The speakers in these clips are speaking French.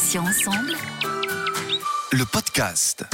Patients ensemble. Le podcast.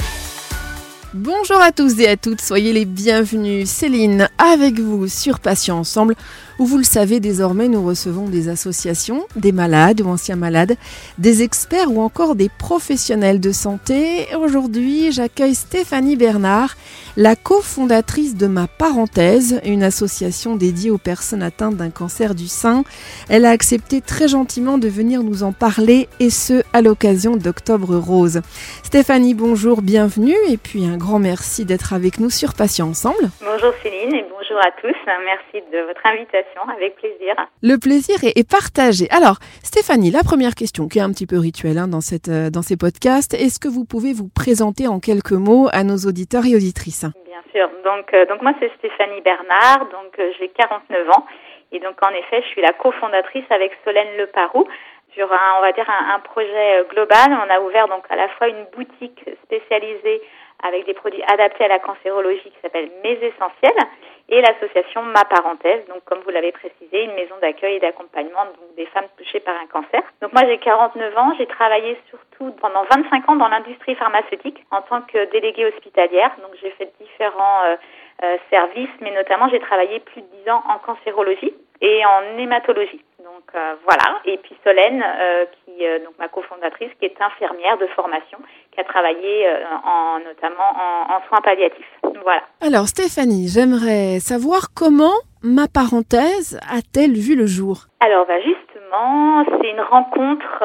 Bonjour à tous et à toutes, soyez les bienvenus. Céline avec vous sur Patients Ensemble, où vous le savez désormais, nous recevons des associations, des malades ou anciens malades, des experts ou encore des professionnels de santé. Aujourd'hui, j'accueille Stéphanie Bernard, la cofondatrice de Ma Parenthèse, une association dédiée aux personnes atteintes d'un cancer du sein. Elle a accepté très gentiment de venir nous en parler et ce à l'occasion d'Octobre Rose. Stéphanie, bonjour, bienvenue et puis un grand merci d'être avec nous sur Patients Ensemble. Bonjour Céline et bonjour à tous. Merci de votre invitation, avec plaisir. Le plaisir est, partagé. Alors, Stéphanie, la première question qui est un petit peu rituelle hein, dans, cette, euh, dans ces podcasts, est-ce que vous pouvez vous présenter en quelques mots à nos auditeurs et auditrices? Bien sûr. Donc, euh, donc moi, c'est Stéphanie Bernard, donc euh, j'ai 49 ans. Et donc, en effet, je suis la cofondatrice avec Solène Leparoux sur un, on va dire, un, un projet global. On a ouvert donc à la fois une boutique spécialisée avec des produits adaptés à la cancérologie qui s'appelle Mes Essentiels et l'association Ma Parenthèse, donc comme vous l'avez précisé, une maison d'accueil et d'accompagnement des femmes touchées par un cancer. Donc moi j'ai 49 ans, j'ai travaillé surtout pendant 25 ans dans l'industrie pharmaceutique en tant que déléguée hospitalière, donc j'ai fait différents euh, euh, services, mais notamment j'ai travaillé plus de 10 ans en cancérologie et en hématologie. Donc euh, voilà. Et puis Solène, euh, qui euh, donc ma cofondatrice, qui est infirmière de formation, qui a travaillé en notamment en, en, soins palliatifs. Voilà. Alors Stéphanie, j'aimerais savoir comment ma parenthèse a-t-elle vu le jour? Alors bah justement, c'est une rencontre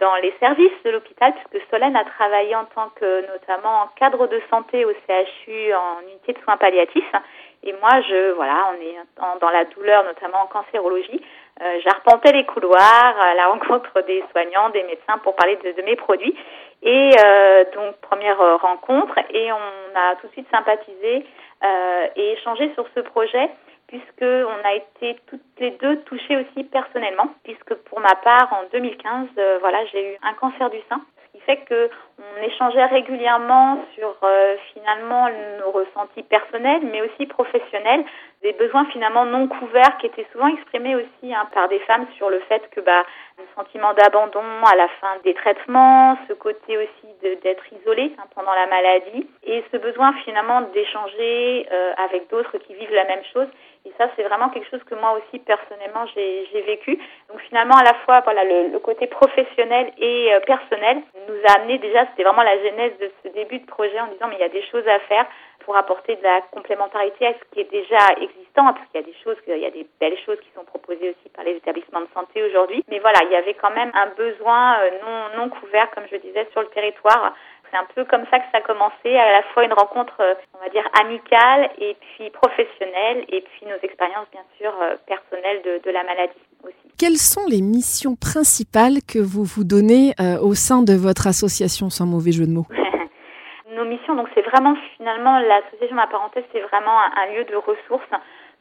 dans les services de l'hôpital, puisque Solène a travaillé en tant que notamment cadre de santé au CHU en unité de soins palliatifs. Et moi, je voilà, on est dans la douleur, notamment en cancérologie. Euh, J'arpentais les couloirs à la rencontre des soignants, des médecins pour parler de, mes produits. Et euh, donc première euh, rencontre et on a tout de suite sympathisé euh, et échangé sur ce projet puisque on a été toutes les deux touchées aussi personnellement puisque pour ma part en 2015 euh, voilà j'ai eu un cancer du sein fait que on échangeait régulièrement sur euh, finalement nos ressentis personnels mais aussi professionnels des besoins finalement non couverts qui étaient souvent exprimés aussi hein, par des femmes sur le fait que bah le sentiment d'abandon à la fin des traitements, ce côté aussi d'être isolé hein, pendant la maladie et ce besoin finalement d'échanger euh, avec d'autres qui vivent la même chose. Et ça, c'est vraiment quelque chose que moi aussi personnellement j'ai vécu. Donc finalement, à la fois voilà le, le côté professionnel et euh, personnel nous a amené déjà, c'était vraiment la genèse de ce début de projet en disant mais il y a des choses à faire pour apporter de la complémentarité à ce qui est déjà existant, parce qu'il y a des choses, il y a des belles choses qui sont proposées aussi par les établissements de santé aujourd'hui. Mais voilà, il y avait quand même un besoin euh, non, non couvert, comme je disais, sur le territoire. C'est un peu comme ça que ça a commencé, à la fois une rencontre, euh, on va dire, amicale et puis professionnelle, et puis nos expériences, bien sûr, euh, personnelles de, de la maladie aussi. Quelles sont les missions principales que vous vous donnez au sein de votre association, sans mauvais jeu de mots? Nos missions, donc c'est vraiment finalement l'association Ma Parenthèse, c'est vraiment un, un, lieu de ressources.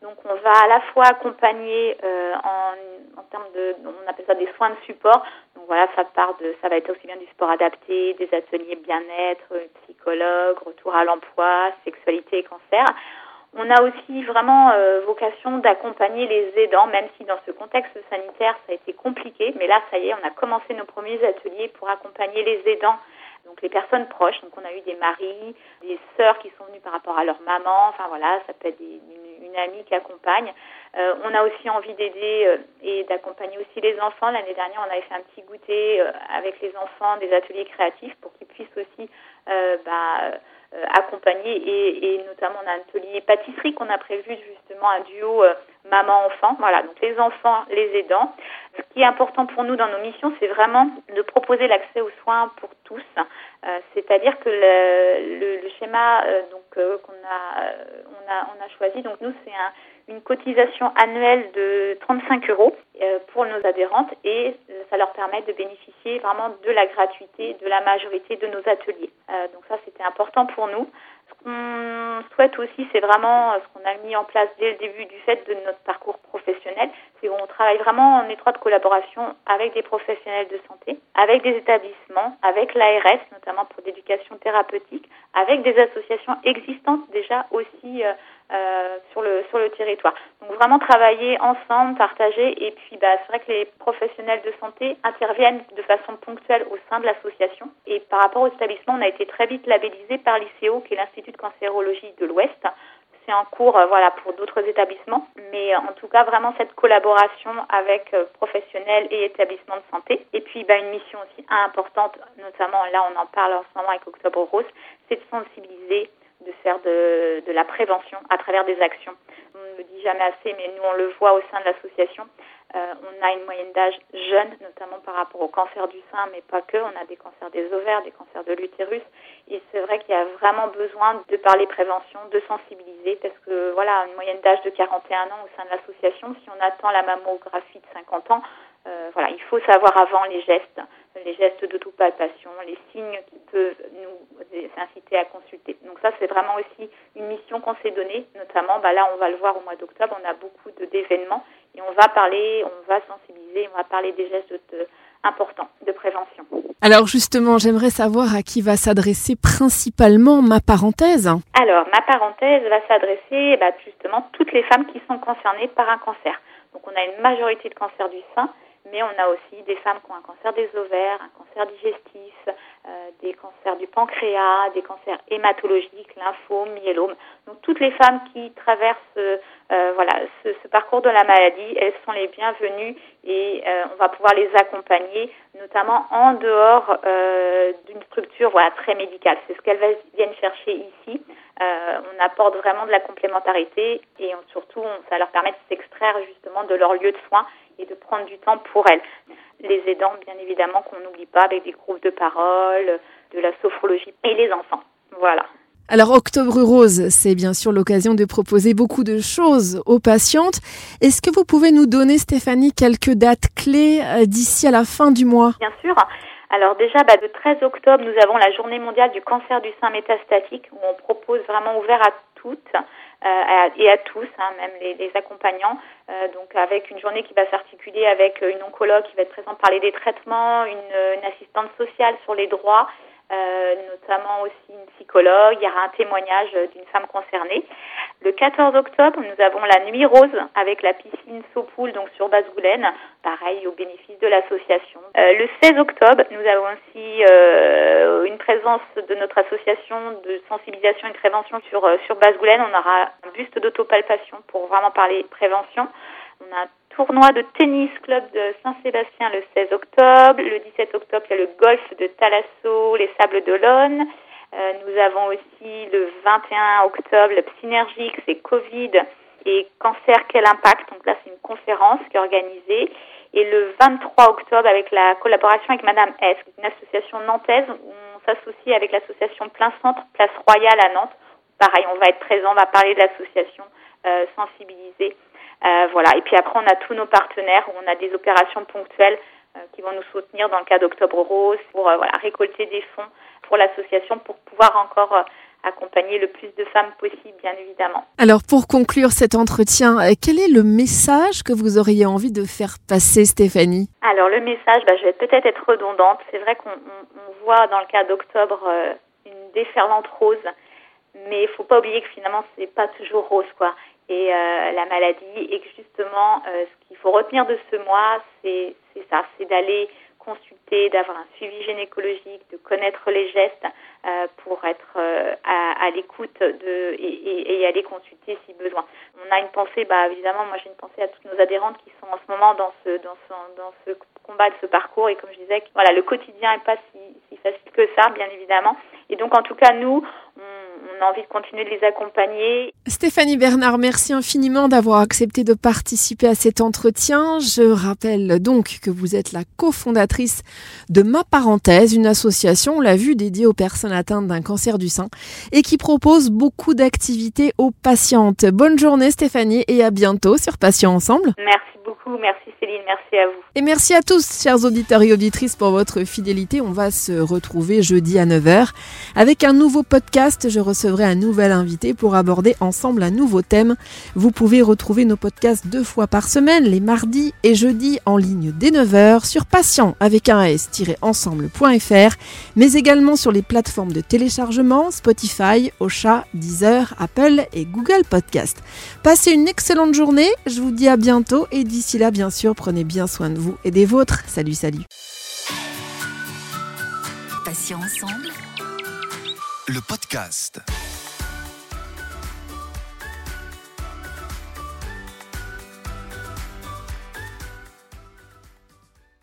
Donc on va à la fois accompagner euh, en, en termes de, on appelle ça des soins de support. Donc voilà, ça part de, ça va être aussi bien du sport adapté, des ateliers bien-être, psychologue, retour à l'emploi, sexualité et cancer. On a aussi vraiment euh, vocation d'accompagner les aidants, même si dans ce contexte sanitaire ça a été compliqué. Mais là, ça y est, on a commencé nos premiers ateliers pour accompagner les aidants donc les personnes proches. Donc on a eu des maris, des sœurs qui sont venues par rapport à leur maman. Enfin voilà, ça peut être des, une, amie qui accompagne. Euh, on a aussi envie d'aider euh, et d'accompagner aussi les enfants. L'année dernière, on avait fait un petit goûter euh, avec les enfants, des ateliers créatifs pour qu'ils puissent aussi euh, bah, euh, accompagner et, et, notamment on a un atelier pâtisserie qu'on a prévu justement un duo maman-enfant. Voilà, donc les enfants, les aidants. Ce qui est important pour nous dans nos missions, c'est vraiment de proposer l'accès aux soins pour tous. Euh, C'est-à-dire que le, schéma euh, euh, qu'on a, on a, choisi, donc nous c'est un, une cotisation annuelle de 35 euros pour nos adhérentes et ça leur permet de bénéficier vraiment de la gratuité de la majorité de nos ateliers. donc ça c'était important pour nous. Qu'on souhaite aussi, c'est vraiment ce qu'on a mis en place dès le début du fait de notre parcours professionnel, c'est qu'on travaille vraiment en étroite collaboration avec des professionnels de santé, avec des établissements, avec l'ARS, notamment pour l'éducation thérapeutique, avec des associations existantes déjà aussi euh, sur le sur le territoire. Donc vraiment travailler ensemble, partager. Et puis bah, c'est vrai que les professionnels de santé interviennent de façon ponctuelle au sein de l'association. Et par rapport aux établissements, on a été très vite labellisé par l'ICO qui est l'Institut de cancérologie de l'Ouest. C'est en cours euh, voilà pour d'autres établissements. Mais en tout cas vraiment cette collaboration avec euh, professionnels et établissements de santé. Et puis bah, une mission aussi importante notamment là on en parle en ce moment avec Octobre Rose c'est de sensibiliser de faire de, la prévention à travers des actions. On ne le dit jamais assez, mais nous on le voit au sein de l'association. Euh, on a une moyenne d'âge jeune, notamment par rapport au cancer du sein, mais pas que. On a des cancers des ovaires, des cancers de l'utérus. Et c'est vrai qu'il y a vraiment besoin de parler prévention, de sensibiliser, parce que voilà, une moyenne d'âge de 41 ans au sein de l'association, si on attend la mammographie de 50 ans, euh, voilà, il faut savoir avant les gestes, les gestes d'autopalpation, les signes qui peuvent nous inciter à consulter. Donc ça, c'est vraiment aussi une mission qu'on s'est donnée, notamment, bah là, on va le voir au mois d'octobre, on a beaucoup d'événements et on va parler, on va sensibiliser, on va parler des gestes de, importants de prévention. Alors justement, j'aimerais savoir à qui va s'adresser principalement ma parenthèse. Alors, ma parenthèse va s'adresser bah, justement toutes les femmes qui sont concernées par un cancer. Donc on a une majorité de cancers du sein, mais on a aussi des femmes qui ont un cancer des ovaires, un cancer digestif, euh, des cancers du pancréas, des cancers hématologiques, lymphomes, myélomes. Donc toutes les femmes qui traversent euh, voilà ce, ce, parcours de la maladie, elles sont les bienvenues et euh, on va pouvoir les accompagner, notamment en dehors d'une structure voilà très médicale. C'est ce qu'elles viennent chercher ici. On apporte vraiment de la complémentarité et surtout on, ça leur permet de s'extraire justement de leur lieu de soins et de prendre du temps pour elles. Les aidants, bien évidemment, qu'on n'oublie pas avec des groupes de parole, de la sophrologie et les enfants. Voilà. Alors Octobre Rose, c'est bien sûr l'occasion de proposer beaucoup de choses aux patientes. Est-ce que vous pouvez nous donner, Stéphanie, quelques dates clés euh, d'ici à la fin du mois? Bien sûr. Alors déjà, bah, le 13 octobre, nous avons la journée mondiale du cancer du sein métastatique, où on propose vraiment ouvert à toutes euh, et à tous, hein, même les, accompagnants. Euh, donc avec une journée qui va s'articuler avec une oncologue qui va être présente parler des traitements, une, une assistante sociale sur les droits euh, notamment aussi une psychologue. Il y aura un témoignage d'une femme concernée. Le 14 octobre, nous avons la nuit rose avec la piscine Sopoul, donc sur Basse-Goulaine, pareil au bénéfice de l'association. Euh, le 16 octobre, nous avons aussi euh, une présence de notre association de sensibilisation et de prévention sur, euh, sur Basse-Goulaine. On aura un buste d'autopalpation pour vraiment parler prévention. On a un tournoi de tennis club de Saint-Sébastien le 16 octobre. Le 17 octobre, il y a le golf de Talasso, les Sables d'Olonne. Euh, nous avons aussi le 21 octobre le Synergique, c'est Covid et cancer, quel impact? Donc là, c'est une conférence qui est organisée. Et le 23 octobre, avec la collaboration avec Madame S, une association nantaise, on s'associe avec l'association Plein Centre, Place Royale à Nantes. Pareil, on va être présent, on va parler de l'association, euh, sensibiliser euh, voilà. Et puis après, on a tous nos partenaires où on a des opérations ponctuelles qui vont nous soutenir dans le cas d'Octobre Rose pour euh, voilà, récolter des fonds pour l'association pour pouvoir encore accompagner le plus de femmes possible, bien évidemment. Alors, pour conclure cet entretien, quel est le message que vous auriez envie de faire passer, Stéphanie? Alors, le message, bah, je vais peut-être être redondante. C'est vrai qu'on on, voit dans le cas d'octobre une déferlante rose, mais il faut pas oublier que finalement, c'est pas toujours rose, quoi. Et euh, la maladie et que justement euh, ce qu'il faut retenir de ce mois c'est ça c'est d'aller consulter d'avoir un suivi gynécologique de connaître les gestes euh, pour être à, à l'écoute de et, et, aller consulter si besoin. On a une pensée bah évidemment moi j'ai une pensée à toutes nos adhérentes qui sont en ce moment dans ce dans ce dans ce combat de ce parcours. Et comme je disais voilà le quotidien est pas si, si facile que ça bien évidemment. Et donc en tout cas nous a envie de continuer de les accompagner. Stéphanie Bernard, merci infiniment d'avoir accepté de participer à cet entretien. Je rappelle donc que vous êtes la cofondatrice de Ma Parenthèse, une association, on l'a vu, dédiée aux personnes atteintes d'un cancer du sein et qui propose beaucoup d'activités aux patientes. Bonne journée Stéphanie et à bientôt sur Patients Ensemble. Merci beaucoup, merci Céline, merci à vous. Et merci à tous, chers auditeurs et auditrices, pour votre fidélité. On va se retrouver jeudi à 9h avec un nouveau podcast. Je recevrai un nouvel invité pour aborder ensemble un nouveau thème. Vous pouvez retrouver nos podcasts deux fois par semaine, les mardis et jeudis en ligne dès 9h sur patient avec un s-ensemble.fr, mais également sur les plateformes de téléchargement Spotify, Ocha, Deezer, Apple et Google Podcast. Passez une excellente journée, je vous dis à bientôt et d'ici là bien sûr prenez bien soin de vous et des vôtres. Salut salut. Le podcast.